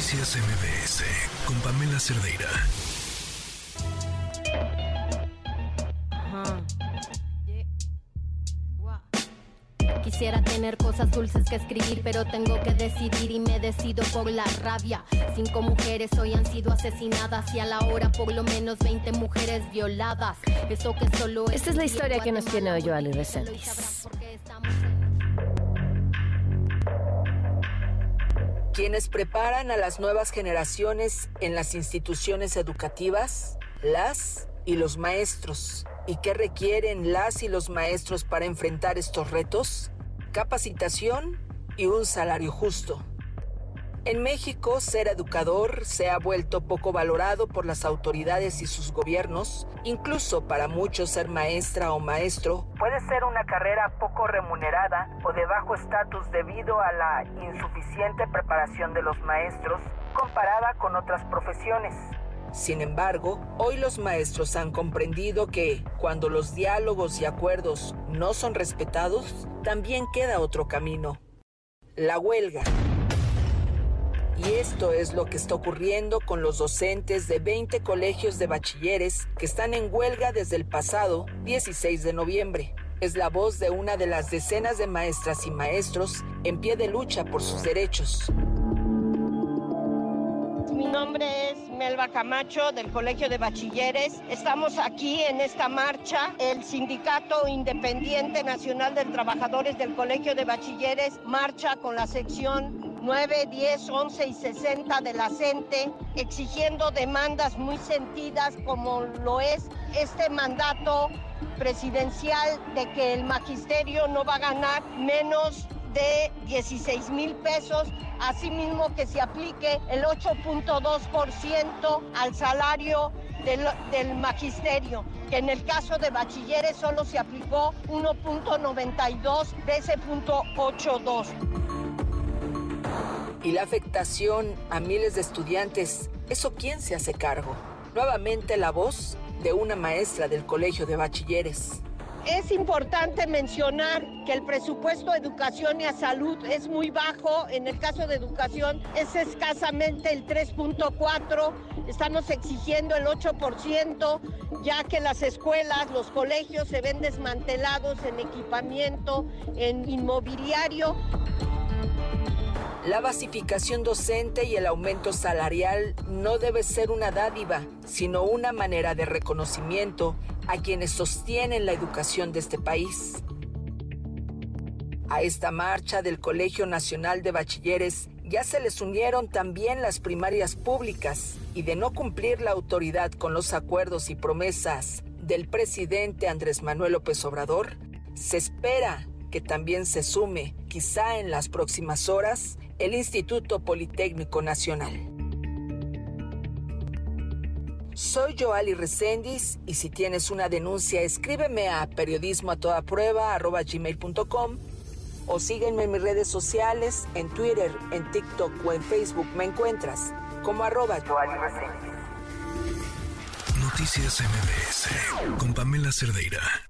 Noticias MBS con Pamela Cerdeira. Quisiera tener cosas dulces que escribir, pero tengo que decidir y me decido por la rabia. Cinco mujeres hoy han sido asesinadas y a la hora por lo menos 20 mujeres violadas. Eso que solo Esta es la historia que nos tiene hoy Joali Resendiz. Quienes preparan a las nuevas generaciones en las instituciones educativas, las y los maestros. ¿Y qué requieren las y los maestros para enfrentar estos retos? Capacitación y un salario justo. En México, ser educador se ha vuelto poco valorado por las autoridades y sus gobiernos. Incluso para muchos ser maestra o maestro puede ser una carrera poco remunerada o de bajo estatus debido a la insuficiente preparación de los maestros comparada con otras profesiones. Sin embargo, hoy los maestros han comprendido que cuando los diálogos y acuerdos no son respetados, también queda otro camino, la huelga. Esto es lo que está ocurriendo con los docentes de 20 colegios de bachilleres que están en huelga desde el pasado 16 de noviembre. Es la voz de una de las decenas de maestras y maestros en pie de lucha por sus derechos. Mi nombre es Melba Camacho del Colegio de Bachilleres. Estamos aquí en esta marcha. El Sindicato Independiente Nacional de Trabajadores del Colegio de Bachilleres marcha con la sección 9, 10, 11 y 60 de la CENTE, exigiendo demandas muy sentidas como lo es este mandato presidencial de que el magisterio no va a ganar menos de 16 mil pesos, asimismo que se aplique el 8.2% al salario del, del, magisterio, que en el caso de bachilleres solo se aplicó 1.92 de ese punto 82 y la afectación a miles de estudiantes, ¿eso quién se hace cargo? Nuevamente la voz de una maestra del Colegio de Bachilleres. Es importante mencionar que el presupuesto de educación y a salud es muy bajo. En el caso de educación es escasamente el 3.4. Estamos exigiendo el 8%, ya que las escuelas, los colegios se ven desmantelados en equipamiento, en inmobiliario. La basificación docente y el aumento salarial no debe ser una dádiva, sino una manera de reconocimiento a quienes sostienen la educación de este país. A esta marcha del Colegio Nacional de Bachilleres ya se les unieron también las primarias públicas y de no cumplir la autoridad con los acuerdos y promesas del presidente Andrés Manuel López Obrador, se espera que también se sume, quizá en las próximas horas, el Instituto Politécnico Nacional. Soy Joali Reséndiz y si tienes una denuncia escríbeme a periodismo a toda prueba o sígueme en mis redes sociales, en Twitter, en TikTok o en Facebook me encuentras como arroba Joali Noticias MBS con Pamela Cerdeira.